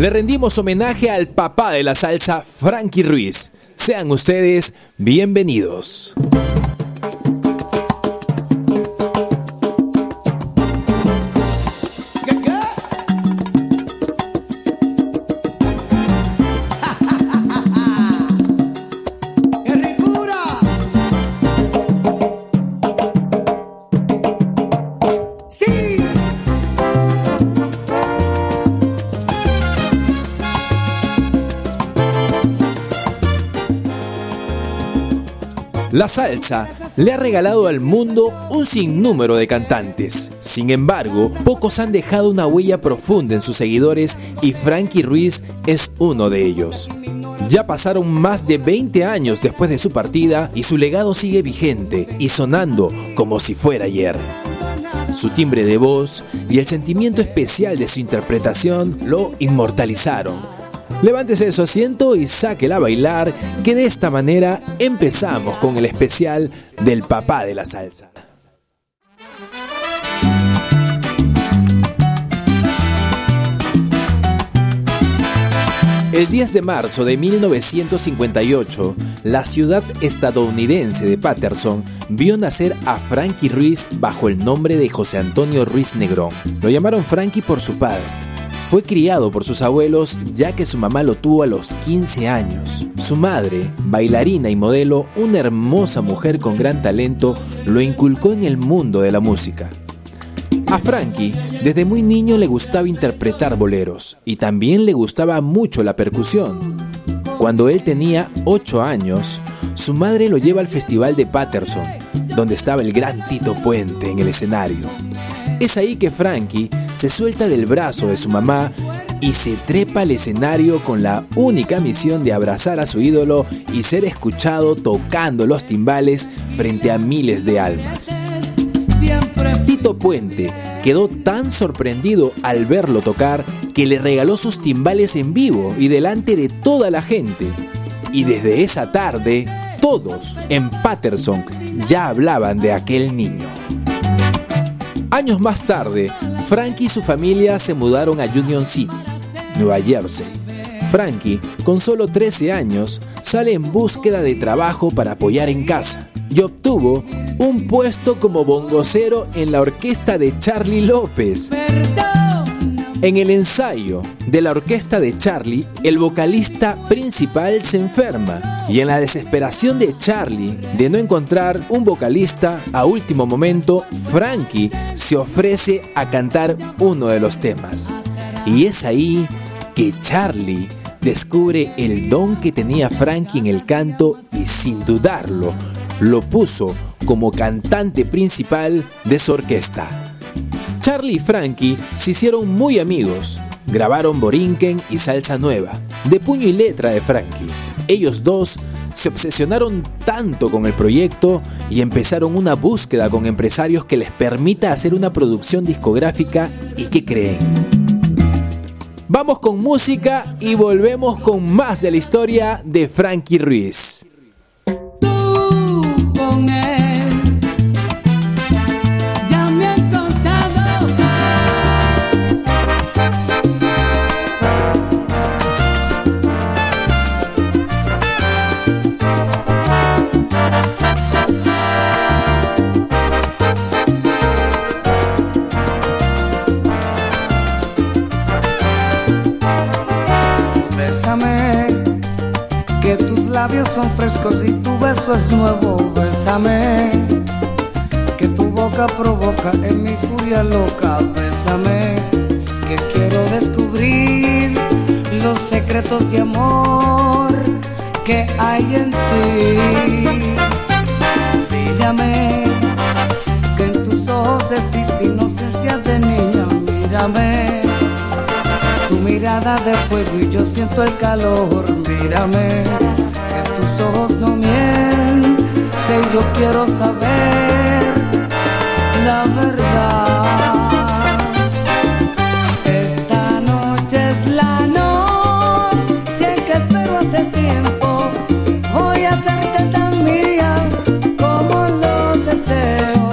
le rendimos homenaje al papá de la salsa, Frankie Ruiz. Sean ustedes bienvenidos. La salsa le ha regalado al mundo un sinnúmero de cantantes. Sin embargo, pocos han dejado una huella profunda en sus seguidores y Frankie Ruiz es uno de ellos. Ya pasaron más de 20 años después de su partida y su legado sigue vigente y sonando como si fuera ayer. Su timbre de voz y el sentimiento especial de su interpretación lo inmortalizaron Levántese de su asiento y sáquela a bailar, que de esta manera empezamos con el especial del papá de la salsa. El 10 de marzo de 1958, la ciudad estadounidense de Patterson vio nacer a Frankie Ruiz bajo el nombre de José Antonio Ruiz Negrón. Lo llamaron Frankie por su padre fue criado por sus abuelos ya que su mamá lo tuvo a los 15 años. Su madre, bailarina y modelo, una hermosa mujer con gran talento, lo inculcó en el mundo de la música. A Frankie, desde muy niño le gustaba interpretar boleros y también le gustaba mucho la percusión. Cuando él tenía 8 años, su madre lo lleva al Festival de Patterson, donde estaba el gran Tito Puente en el escenario. Es ahí que Frankie se suelta del brazo de su mamá y se trepa al escenario con la única misión de abrazar a su ídolo y ser escuchado tocando los timbales frente a miles de almas. Tito Puente quedó tan sorprendido al verlo tocar que le regaló sus timbales en vivo y delante de toda la gente. Y desde esa tarde, todos en Patterson ya hablaban de aquel niño. Años más tarde, Frankie y su familia se mudaron a Union City, Nueva Jersey. Frankie, con solo 13 años, sale en búsqueda de trabajo para apoyar en casa y obtuvo un puesto como bongocero en la orquesta de Charlie López. En el ensayo de la orquesta de Charlie, el vocalista principal se enferma y en la desesperación de Charlie de no encontrar un vocalista, a último momento, Frankie se ofrece a cantar uno de los temas. Y es ahí que Charlie descubre el don que tenía Frankie en el canto y sin dudarlo lo puso como cantante principal de su orquesta. Charlie y Frankie se hicieron muy amigos. Grabaron Borinquen y Salsa Nueva, de puño y letra de Frankie. Ellos dos se obsesionaron tanto con el proyecto y empezaron una búsqueda con empresarios que les permita hacer una producción discográfica y que creen. Vamos con música y volvemos con más de la historia de Frankie Ruiz. Son frescos y tu beso es nuevo, bésame. Que tu boca provoca en mi furia loca, bésame. Que quiero descubrir los secretos de amor que hay en ti. Mírame, que en tus ojos existe inocencia de niña, mírame. Tu mirada de fuego y yo siento el calor, mírame ojos no mienten, yo quiero saber la verdad. Esta noche es la noche que espero hace tiempo, voy a hacerte tan mía como lo deseo,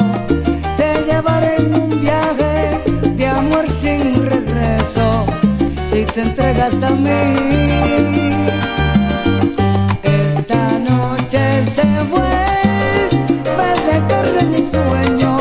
te llevaré en un viaje de amor sin regreso, si te entregas a mí. Noche se vuelve de carne mi sueño,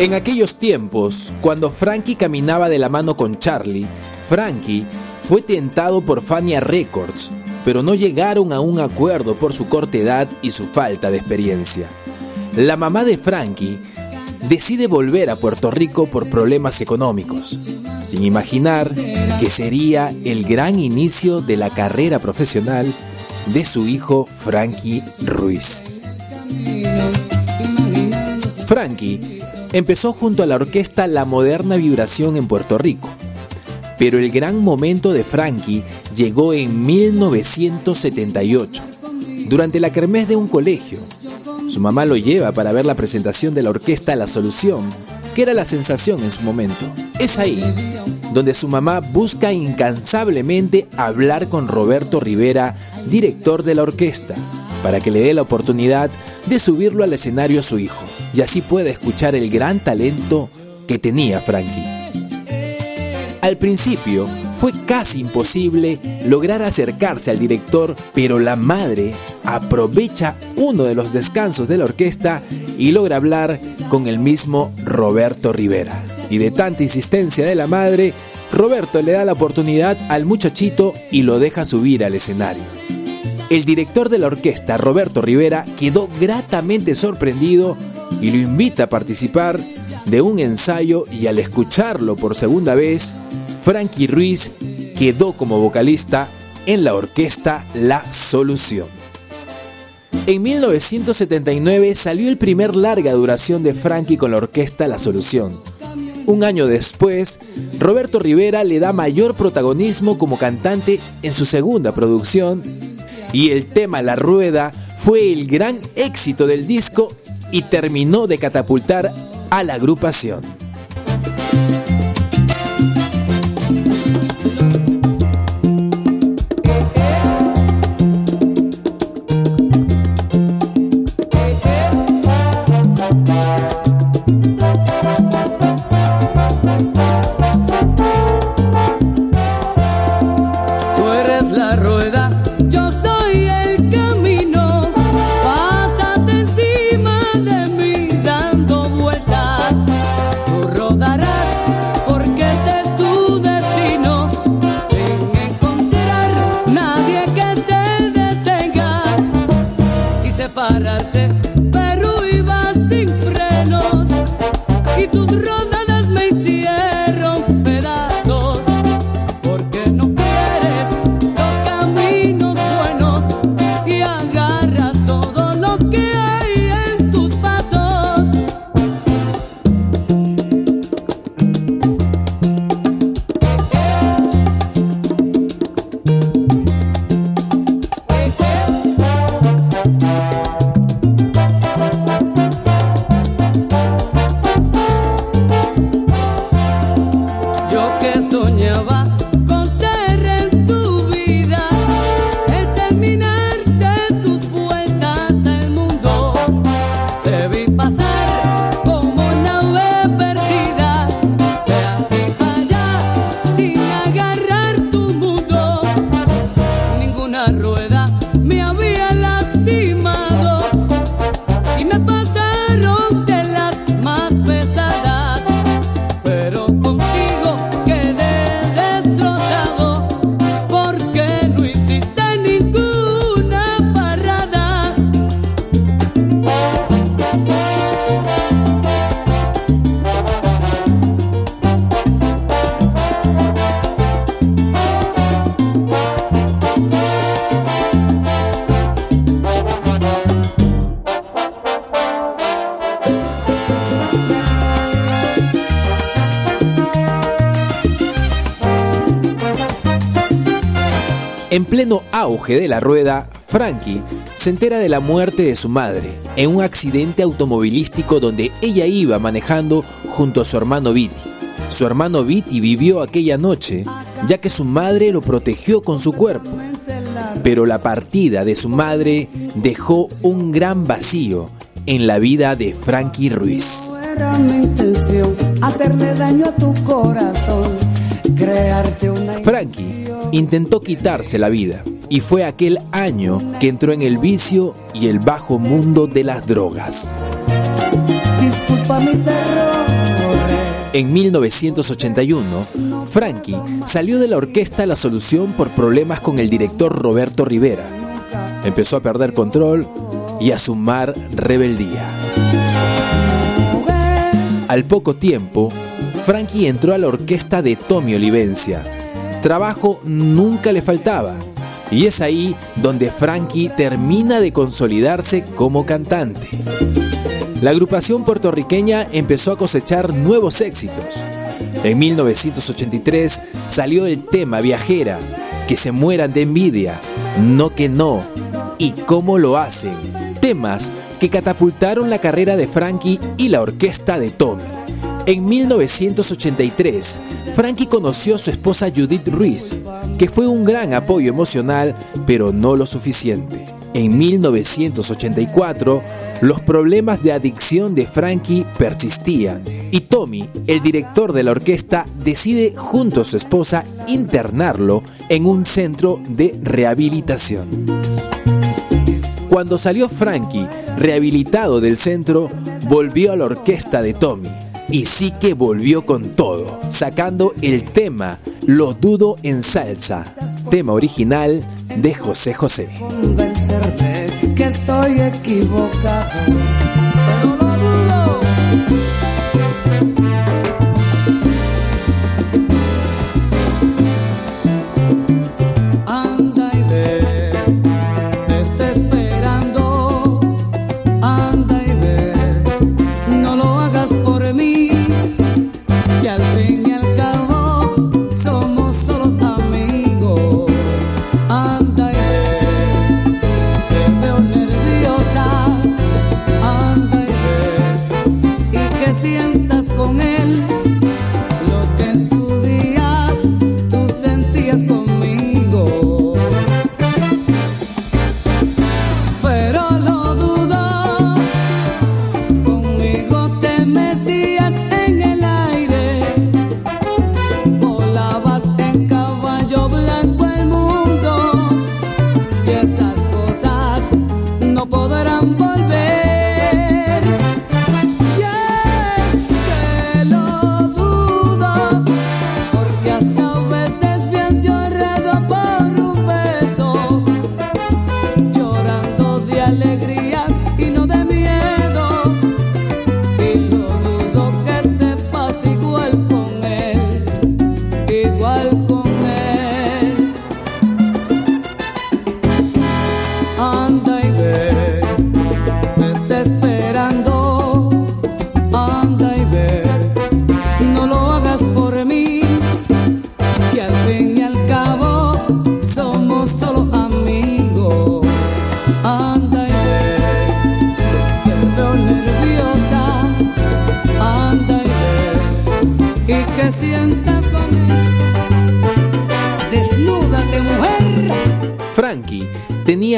En aquellos tiempos, cuando Frankie caminaba de la mano con Charlie, Frankie fue tentado por Fania Records, pero no llegaron a un acuerdo por su corta edad y su falta de experiencia. La mamá de Frankie decide volver a Puerto Rico por problemas económicos, sin imaginar que sería el gran inicio de la carrera profesional de su hijo Frankie Ruiz. Empezó junto a la orquesta La Moderna Vibración en Puerto Rico, pero el gran momento de Frankie llegó en 1978, durante la kermés de un colegio. Su mamá lo lleva para ver la presentación de la orquesta La Solución, que era la sensación en su momento. Es ahí donde su mamá busca incansablemente hablar con Roberto Rivera, director de la orquesta, para que le dé la oportunidad de subirlo al escenario a su hijo y así pueda escuchar el gran talento que tenía Frankie. Al principio fue casi imposible lograr acercarse al director, pero la madre aprovecha uno de los descansos de la orquesta y logra hablar con el mismo Roberto Rivera. Y de tanta insistencia de la madre, Roberto le da la oportunidad al muchachito y lo deja subir al escenario. El director de la orquesta, Roberto Rivera, quedó gratamente sorprendido y lo invita a participar de un ensayo y al escucharlo por segunda vez, Frankie Ruiz quedó como vocalista en la orquesta La Solución. En 1979 salió el primer larga duración de Frankie con la orquesta La Solución. Un año después, Roberto Rivera le da mayor protagonismo como cantante en su segunda producción y el tema La Rueda fue el gran éxito del disco y terminó de catapultar a la agrupación. Auge de la rueda, Frankie se entera de la muerte de su madre en un accidente automovilístico donde ella iba manejando junto a su hermano Viti. Su hermano Viti vivió aquella noche ya que su madre lo protegió con su cuerpo. Pero la partida de su madre dejó un gran vacío en la vida de Frankie Ruiz. Frankie intentó quitarse la vida y fue aquel año que entró en el vicio y el bajo mundo de las drogas. En 1981, Frankie salió de la orquesta La Solución por problemas con el director Roberto Rivera. Empezó a perder control y a sumar rebeldía. Al poco tiempo, Frankie entró a la orquesta de Tommy Olivencia, Trabajo nunca le faltaba. Y es ahí donde Frankie termina de consolidarse como cantante. La agrupación puertorriqueña empezó a cosechar nuevos éxitos. En 1983 salió el tema Viajera, Que se mueran de envidia, No que no, y Cómo lo hacen, temas que catapultaron la carrera de Frankie y la orquesta de Tommy. En 1983, Frankie conoció a su esposa Judith Ruiz, que fue un gran apoyo emocional, pero no lo suficiente. En 1984, los problemas de adicción de Frankie persistían y Tommy, el director de la orquesta, decide junto a su esposa internarlo en un centro de rehabilitación. Cuando salió Frankie, rehabilitado del centro, volvió a la orquesta de Tommy y sí que volvió con todo, sacando el tema Lo dudo en salsa, tema original de José José.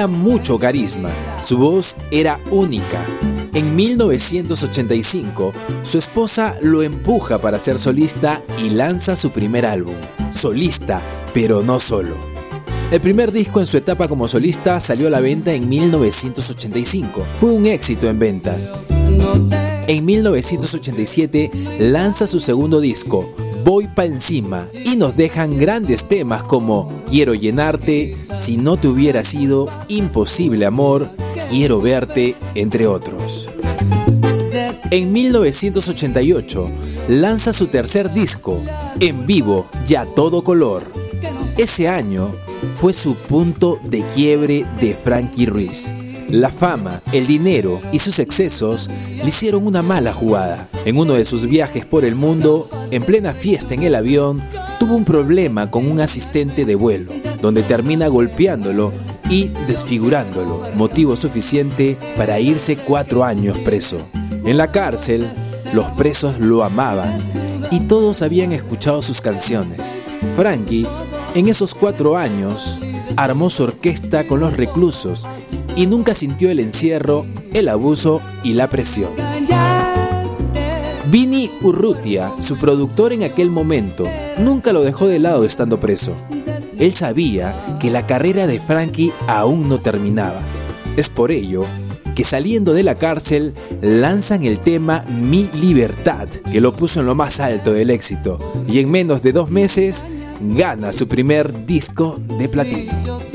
Mucho carisma. Su voz era única. En 1985, su esposa lo empuja para ser solista y lanza su primer álbum, solista, pero no solo. El primer disco en su etapa como solista salió a la venta en 1985. Fue un éxito en ventas. En 1987 lanza su segundo disco, Voy pa' encima y nos dejan grandes temas como Quiero llenarte, Si no te hubiera sido, Imposible amor, Quiero verte, entre otros. En 1988 lanza su tercer disco, En vivo, ya todo color. Ese año fue su punto de quiebre de Frankie Ruiz. La fama, el dinero y sus excesos le hicieron una mala jugada. En uno de sus viajes por el mundo, en plena fiesta en el avión, tuvo un problema con un asistente de vuelo, donde termina golpeándolo y desfigurándolo, motivo suficiente para irse cuatro años preso. En la cárcel, los presos lo amaban y todos habían escuchado sus canciones. Frankie, en esos cuatro años, armó su orquesta con los reclusos y nunca sintió el encierro, el abuso y la presión. Vini Urrutia, su productor en aquel momento, nunca lo dejó de lado estando preso. Él sabía que la carrera de Frankie aún no terminaba. Es por ello que saliendo de la cárcel lanzan el tema Mi Libertad, que lo puso en lo más alto del éxito, y en menos de dos meses gana su primer disco de platino.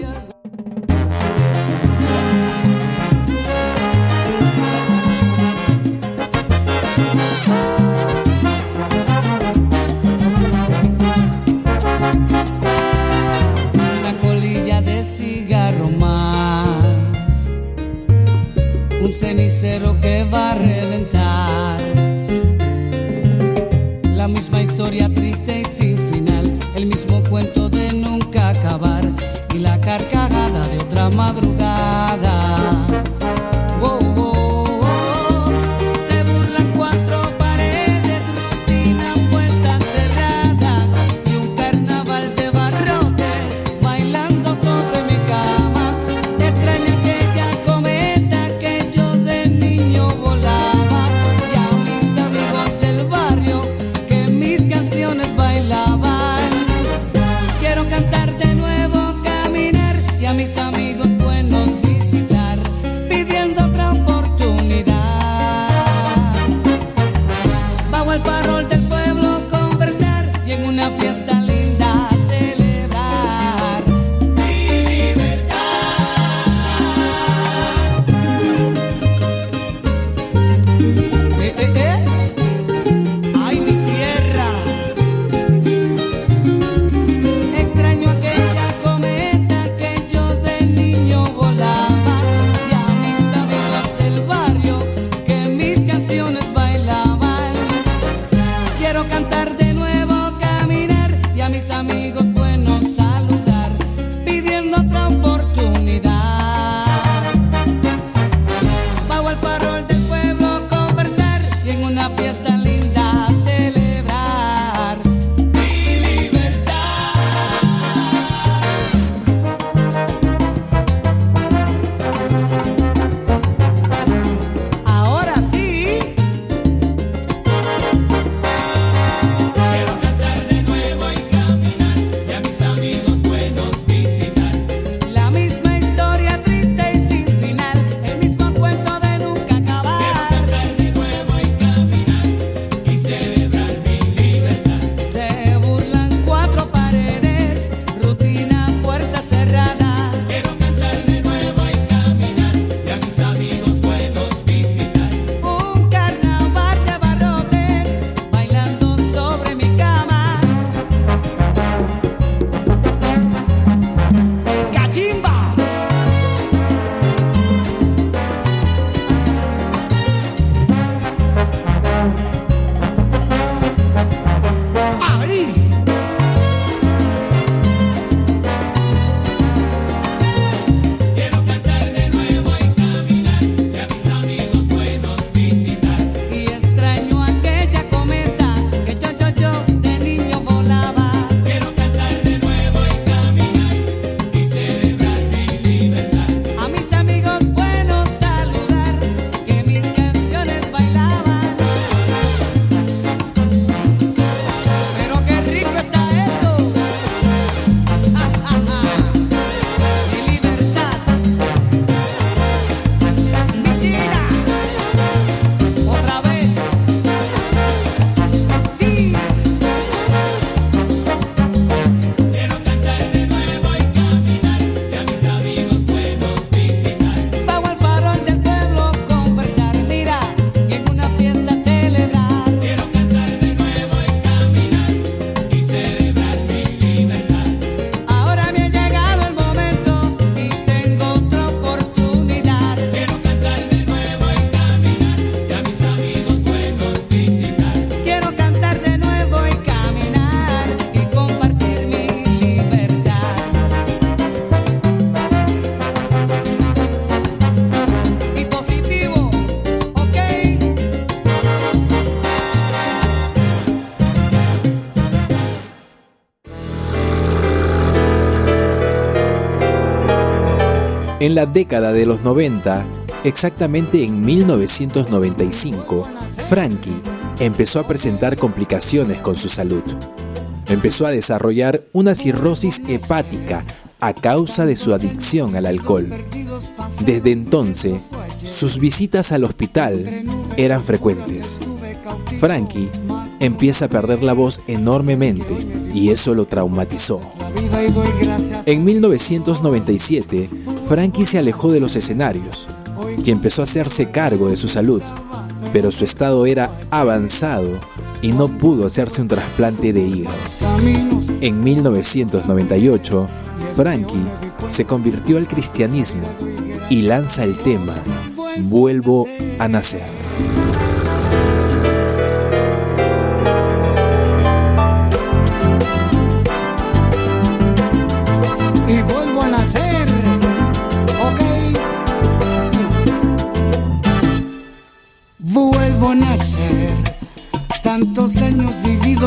En la década de los 90, exactamente en 1995, Frankie empezó a presentar complicaciones con su salud. Empezó a desarrollar una cirrosis hepática a causa de su adicción al alcohol. Desde entonces, sus visitas al hospital eran frecuentes. Frankie empieza a perder la voz enormemente y eso lo traumatizó. En 1997, Frankie se alejó de los escenarios y empezó a hacerse cargo de su salud, pero su estado era avanzado y no pudo hacerse un trasplante de hígado. En 1998, Frankie se convirtió al cristianismo y lanza el tema Vuelvo a nacer.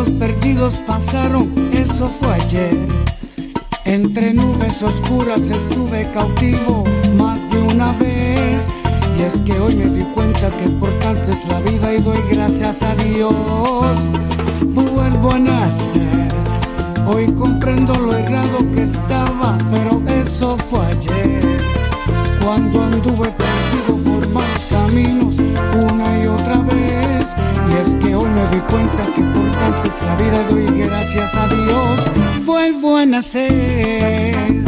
Vividos, perdidos pasaron, eso fue ayer. Entre nubes oscuras estuve cautivo más de una vez. Y es que hoy me di cuenta que importante es la vida y doy gracias a Dios. Vuelvo a nacer. Hoy comprendo lo errado que estaba, pero eso fue ayer. Cuando anduve perdido más caminos, una y otra vez. Y es que hoy me doy cuenta que importante es la vida, doy gracias a Dios, vuelvo a nacer.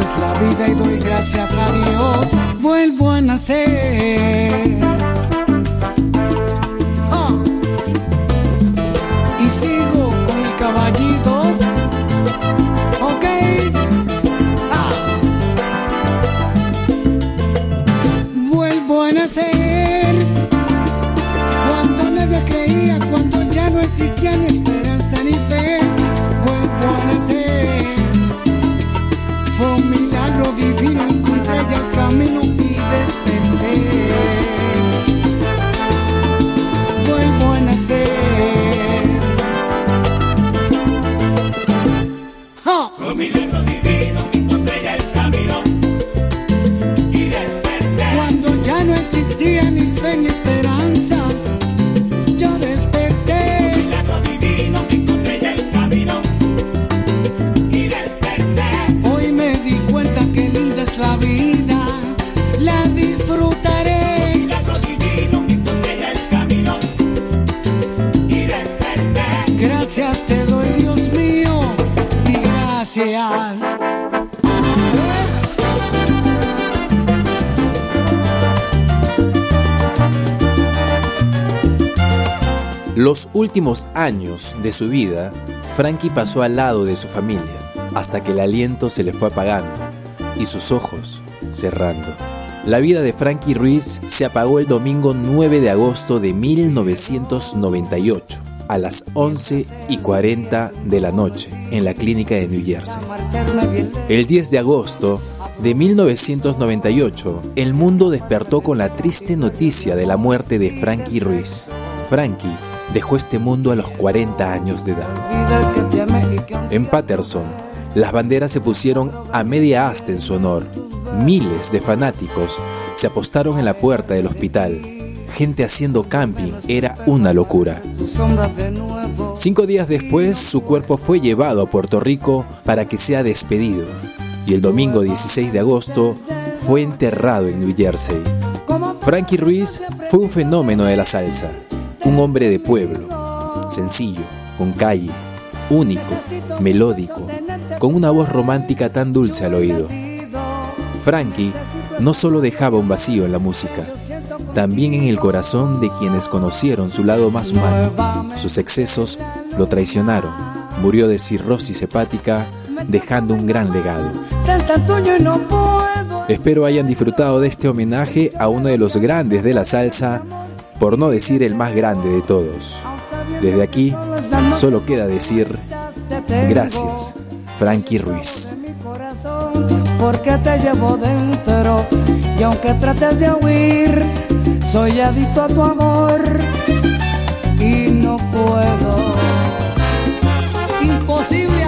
Es la vida y doy gracias a Dios. Vuelvo a nacer. Los últimos años de su vida, Frankie pasó al lado de su familia, hasta que el aliento se le fue apagando y sus ojos cerrando. La vida de Frankie Ruiz se apagó el domingo 9 de agosto de 1998 a las 11 y 40 de la noche en la clínica de New Jersey. El 10 de agosto de 1998, el mundo despertó con la triste noticia de la muerte de Frankie Ruiz. Frankie dejó este mundo a los 40 años de edad. En Patterson, las banderas se pusieron a media asta en su honor. Miles de fanáticos se apostaron en la puerta del hospital. Gente haciendo camping era una locura. Cinco días después, su cuerpo fue llevado a Puerto Rico para que sea despedido. Y el domingo 16 de agosto fue enterrado en New Jersey. Frankie Ruiz fue un fenómeno de la salsa. Un hombre de pueblo, sencillo, con calle, único, melódico, con una voz romántica tan dulce al oído. Frankie no solo dejaba un vacío en la música, también en el corazón de quienes conocieron su lado más humano. Sus excesos lo traicionaron. Murió de cirrosis hepática, dejando un gran legado. Espero hayan disfrutado de este homenaje a uno de los grandes de la salsa, por no decir el más grande de todos. Desde aquí, solo queda decir gracias, Frankie Ruiz. Porque te llevo dentro y aunque trates de huir, soy adicto a tu amor y no puedo. Imposible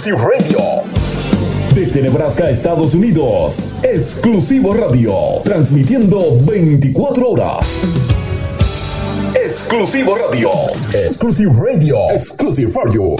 Exclusive Radio. Desde Nebraska, Estados Unidos, Exclusivo Radio, transmitiendo 24 horas. Exclusivo Radio. Exclusive Radio. Exclusive for you.